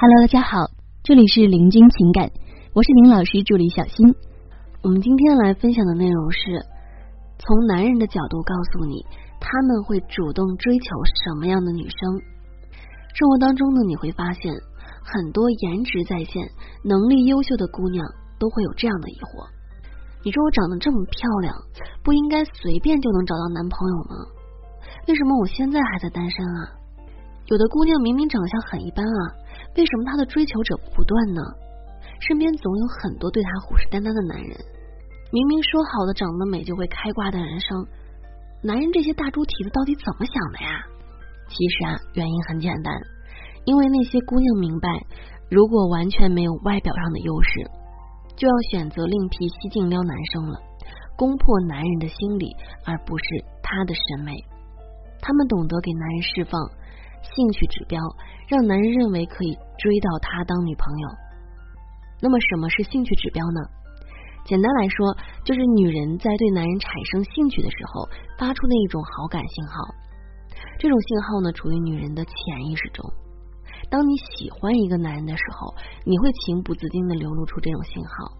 Hello，大家好，这里是林君情感，我是林老师助理小新。我们今天来分享的内容是从男人的角度告诉你，他们会主动追求什么样的女生。生活当中呢，你会发现很多颜值在线、能力优秀的姑娘都会有这样的疑惑：你说我长得这么漂亮，不应该随便就能找到男朋友吗？为什么我现在还在单身啊？有的姑娘明明长相很一般啊。为什么他的追求者不断呢？身边总有很多对他虎视眈眈的男人，明明说好的长得美就会开挂的人生，男人这些大猪蹄子到底怎么想的呀？其实啊，原因很简单，因为那些姑娘明白，如果完全没有外表上的优势，就要选择另辟蹊径撩男生了，攻破男人的心理，而不是他的审美。他们懂得给男人释放。兴趣指标让男人认为可以追到她当女朋友。那么什么是兴趣指标呢？简单来说，就是女人在对男人产生兴趣的时候发出的一种好感信号。这种信号呢，处于女人的潜意识中。当你喜欢一个男人的时候，你会情不自禁的流露出这种信号。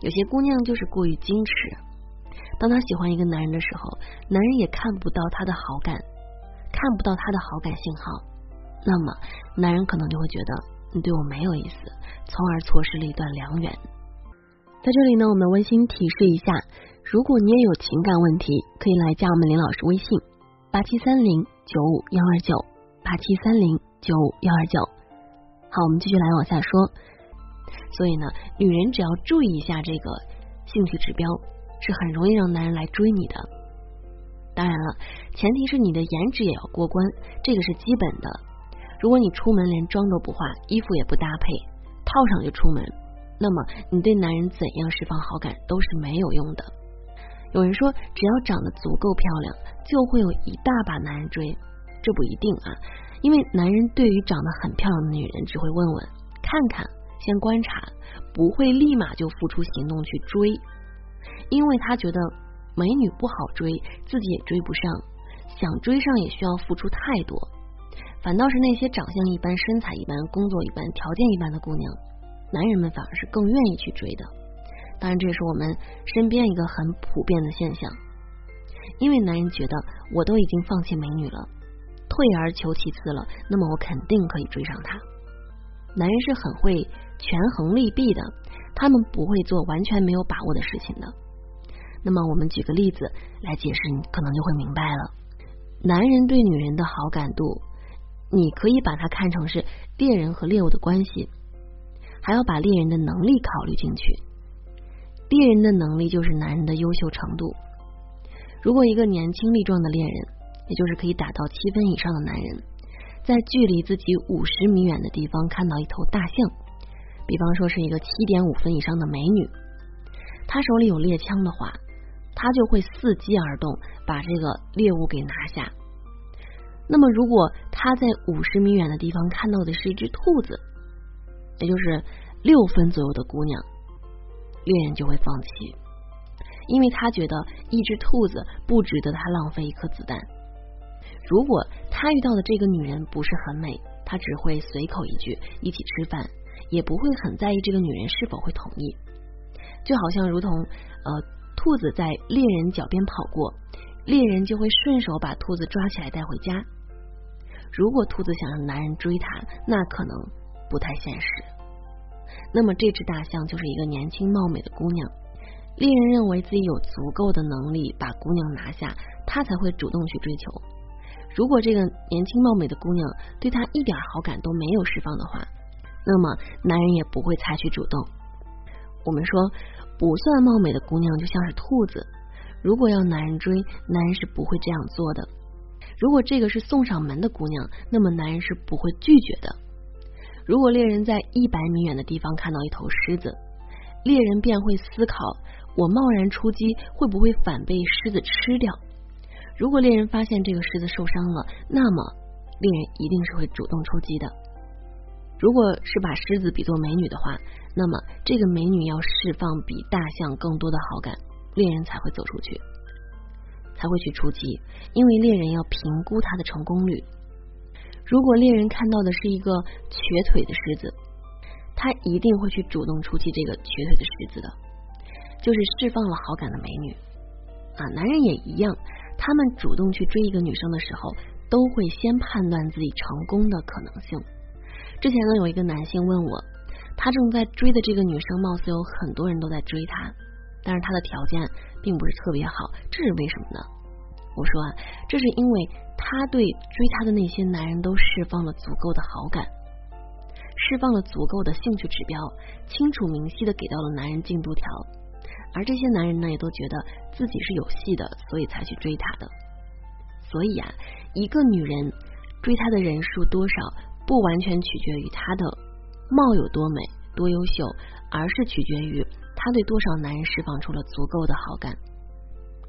有些姑娘就是过于矜持，当她喜欢一个男人的时候，男人也看不到她的好感。看不到他的好感信号，那么男人可能就会觉得你对我没有意思，从而错失了一段良缘。在这里呢，我们温馨提示一下，如果你也有情感问题，可以来加我们林老师微信八七三零九五幺二九八七三零九五幺二九。好，我们继续来往下说。所以呢，女人只要注意一下这个兴趣指标，是很容易让男人来追你的。当然了，前提是你的颜值也要过关，这个是基本的。如果你出门连妆都不化，衣服也不搭配，套上就出门，那么你对男人怎样释放好感都是没有用的。有人说，只要长得足够漂亮，就会有一大把男人追，这不一定啊。因为男人对于长得很漂亮的女人，只会问问、看看，先观察，不会立马就付出行动去追，因为他觉得。美女不好追，自己也追不上，想追上也需要付出太多。反倒是那些长相一般、身材一般、工作一般、条件一般的姑娘，男人们反而是更愿意去追的。当然，这也是我们身边一个很普遍的现象。因为男人觉得我都已经放弃美女了，退而求其次了，那么我肯定可以追上她。男人是很会权衡利弊的，他们不会做完全没有把握的事情的。那么我们举个例子来解释，你可能就会明白了。男人对女人的好感度，你可以把它看成是猎人和猎物的关系，还要把猎人的能力考虑进去。猎人的能力就是男人的优秀程度。如果一个年轻力壮的猎人，也就是可以打到七分以上的男人，在距离自己五十米远的地方看到一头大象，比方说是一个七点五分以上的美女，他手里有猎枪的话。他就会伺机而动，把这个猎物给拿下。那么，如果他在五十米远的地方看到的是一只兔子，也就是六分左右的姑娘，猎人就会放弃，因为他觉得一只兔子不值得他浪费一颗子弹。如果他遇到的这个女人不是很美，他只会随口一句一起吃饭，也不会很在意这个女人是否会同意。就好像如同呃。兔子在猎人脚边跑过，猎人就会顺手把兔子抓起来带回家。如果兔子想让男人追它，那可能不太现实。那么这只大象就是一个年轻貌美的姑娘，猎人认为自己有足够的能力把姑娘拿下，他才会主动去追求。如果这个年轻貌美的姑娘对他一点好感都没有释放的话，那么男人也不会采取主动。我们说。不算貌美的姑娘就像是兔子，如果要男人追，男人是不会这样做的。如果这个是送上门的姑娘，那么男人是不会拒绝的。如果猎人在一百米远的地方看到一头狮子，猎人便会思考：我贸然出击会不会反被狮子吃掉？如果猎人发现这个狮子受伤了，那么猎人一定是会主动出击的。如果是把狮子比作美女的话，那么这个美女要释放比大象更多的好感，猎人才会走出去，才会去出击。因为猎人要评估他的成功率。如果猎人看到的是一个瘸腿的狮子，他一定会去主动出击这个瘸腿的狮子的，就是释放了好感的美女啊。男人也一样，他们主动去追一个女生的时候，都会先判断自己成功的可能性。之前呢，有一个男性问我，他正在追的这个女生，貌似有很多人都在追他，但是他的条件并不是特别好，这是为什么呢？我说啊，这是因为他对追他的那些男人都释放了足够的好感，释放了足够的兴趣指标，清楚明晰的给到了男人进度条，而这些男人呢，也都觉得自己是有戏的，所以才去追他的。所以啊，一个女人追他的人数多少，不完全取决于她的貌有多美、多优秀，而是取决于她对多少男人释放出了足够的好感。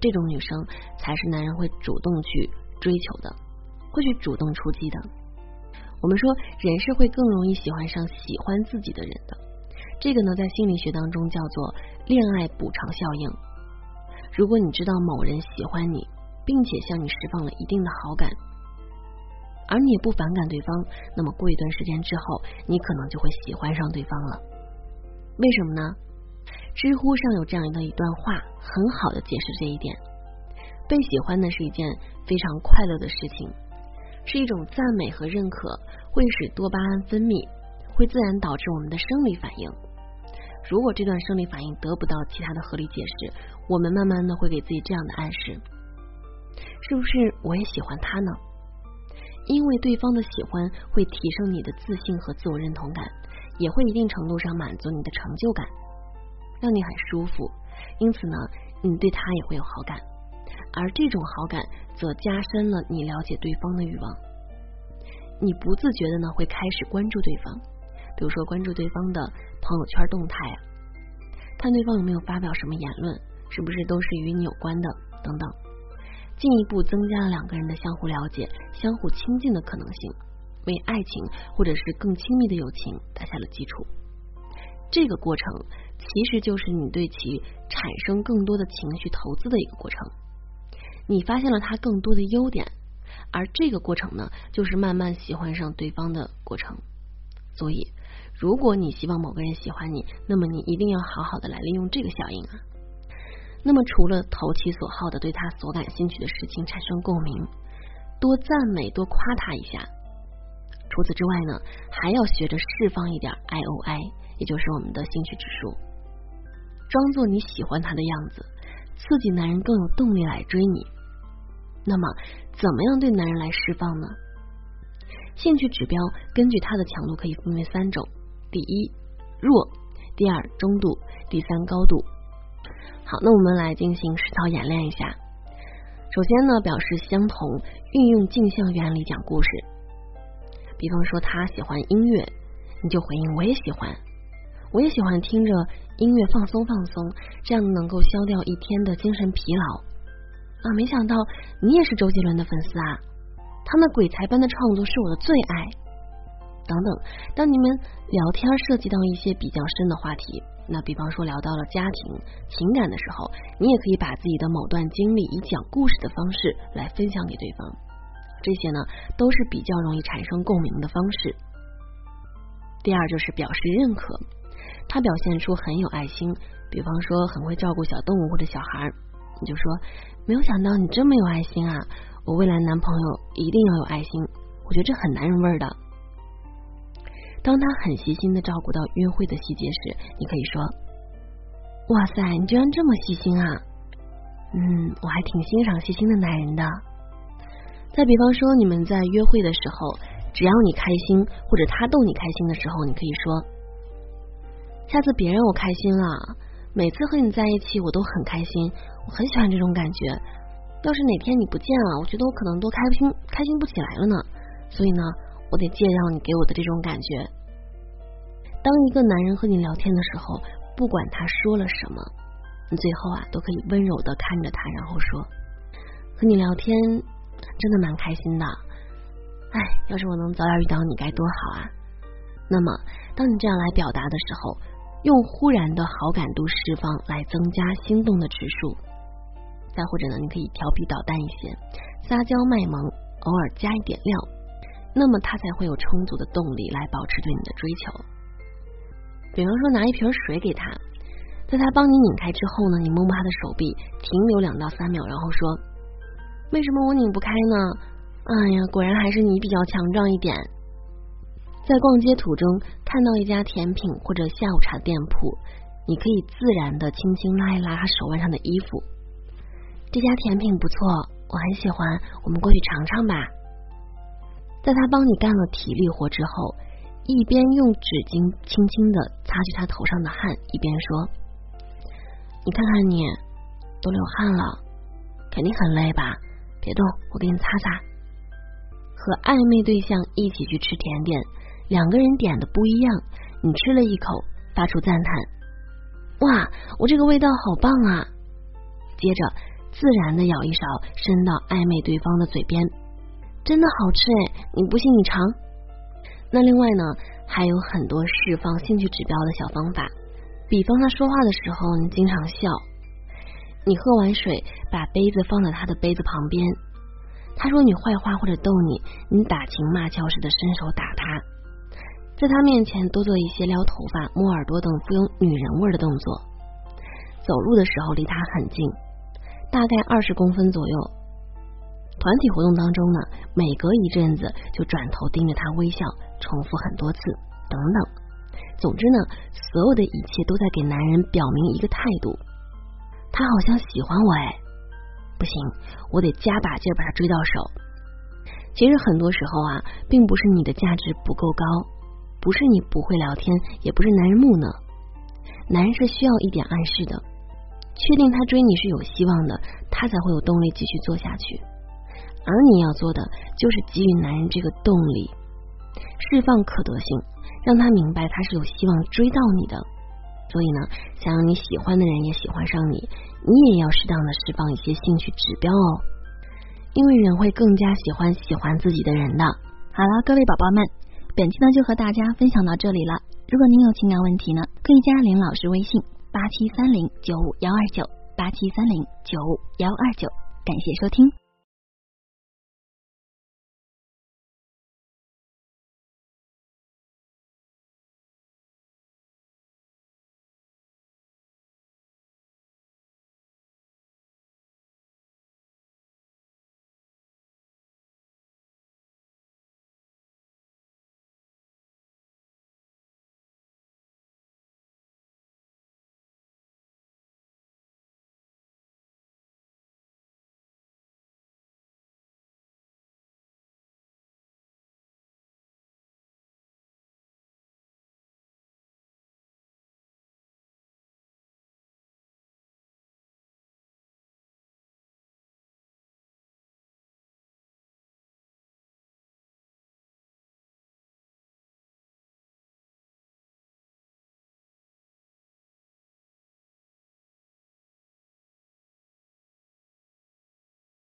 这种女生才是男人会主动去追求的，会去主动出击的。我们说人是会更容易喜欢上喜欢自己的人的，这个呢在心理学当中叫做恋爱补偿效应。如果你知道某人喜欢你，并且向你释放了一定的好感，而你也不反感对方，那么过一段时间之后，你可能就会喜欢上对方了。为什么呢？知乎上有这样的一段话，很好的解释这一点：被喜欢呢是一件非常快乐的事情，是一种赞美和认可，会使多巴胺分泌，会自然导致我们的生理反应。如果这段生理反应得不到其他的合理解释，我们慢慢的会给自己这样的暗示：是不是我也喜欢他呢？因为对方的喜欢会提升你的自信和自我认同感，也会一定程度上满足你的成就感。让你很舒服，因此呢，你对他也会有好感，而这种好感则加深了你了解对方的欲望。你不自觉的呢，会开始关注对方，比如说关注对方的朋友圈动态，看对方有没有发表什么言论，是不是都是与你有关的等等，进一步增加了两个人的相互了解、相互亲近的可能性，为爱情或者是更亲密的友情打下了基础。这个过程。其实就是你对其产生更多的情绪投资的一个过程，你发现了他更多的优点，而这个过程呢，就是慢慢喜欢上对方的过程。所以，如果你希望某个人喜欢你，那么你一定要好好的来利用这个效应啊。那么，除了投其所好的对他所感兴趣的事情产生共鸣，多赞美、多夸他一下。除此之外呢，还要学着释放一点 I O I，也就是我们的兴趣指数。装作你喜欢他的样子，刺激男人更有动力来追你。那么，怎么样对男人来释放呢？兴趣指标根据它的强度可以分为三种：第一，弱；第二，中度；第三，高度。好，那我们来进行实操演练一下。首先呢，表示相同，运用镜像原理讲故事。比方说，他喜欢音乐，你就回应：我也喜欢，我也喜欢听着。音乐放松放松，这样能够消掉一天的精神疲劳啊！没想到你也是周杰伦的粉丝啊！他那鬼才般的创作是我的最爱。等等，当你们聊天涉及到一些比较深的话题，那比方说聊到了家庭情感的时候，你也可以把自己的某段经历以讲故事的方式来分享给对方。这些呢，都是比较容易产生共鸣的方式。第二就是表示认可。他表现出很有爱心，比方说很会照顾小动物或者小孩，你就说没有想到你这么有爱心啊！我未来男朋友一定要有爱心，我觉得这很男人味的。当他很细心的照顾到约会的细节时，你可以说：哇塞，你居然这么细心啊！嗯，我还挺欣赏细心的男人的。再比方说，你们在约会的时候，只要你开心或者他逗你开心的时候，你可以说。下次别让我开心了。每次和你在一起，我都很开心，我很喜欢这种感觉。要是哪天你不见了，我觉得我可能都开心开心不起来了呢。所以呢，我得介绍你给我的这种感觉。当一个男人和你聊天的时候，不管他说了什么，你最后啊都可以温柔的看着他，然后说：“和你聊天真的蛮开心的。哎，要是我能早点遇到你，该多好啊。”那么，当你这样来表达的时候，用忽然的好感度释放来增加心动的指数，再或者呢，你可以调皮捣蛋一些，撒娇卖萌，偶尔加一点料，那么他才会有充足的动力来保持对你的追求。比方说，拿一瓶水给他，在他帮你拧开之后呢，你摸摸他的手臂，停留两到三秒，然后说：“为什么我拧不开呢？”哎呀，果然还是你比较强壮一点。在逛街途中看到一家甜品或者下午茶店铺，你可以自然的轻轻拉一拉他手腕上的衣服。这家甜品不错，我很喜欢，我们过去尝尝吧。在他帮你干了体力活之后。一边用纸巾轻轻的擦去他头上的汗，一边说：“你看看你，都流汗了，肯定很累吧？别动，我给你擦擦。”和暧昧对象一起去吃甜点，两个人点的不一样，你吃了一口，发出赞叹：“哇，我这个味道好棒啊！”接着自然的舀一勺，伸到暧昧对方的嘴边，真的好吃哎！你不信你尝。那另外呢，还有很多释放兴趣指标的小方法，比方他说话的时候你经常笑，你喝完水把杯子放在他的杯子旁边，他说你坏话或者逗你，你打情骂俏似的伸手打他，在他面前多做一些撩头发、摸耳朵等富有女人味的动作，走路的时候离他很近，大概二十公分左右。团体活动当中呢，每隔一阵子就转头盯着他微笑，重复很多次，等等。总之呢，所有的一切都在给男人表明一个态度：他好像喜欢我哎，不行，我得加把劲把他追到手。其实很多时候啊，并不是你的价值不够高，不是你不会聊天，也不是男人木讷，男人是需要一点暗示的，确定他追你是有希望的，他才会有动力继续做下去。而你要做的就是给予男人这个动力，释放可得性，让他明白他是有希望追到你的。所以呢，想让你喜欢的人也喜欢上你，你也要适当的释放一些兴趣指标哦，因为人会更加喜欢喜欢自己的人的。好了，各位宝宝们，本期呢就和大家分享到这里了。如果您有情感问题呢，可以加林老师微信八七三零九五幺二九八七三零九五幺二九，感谢收听。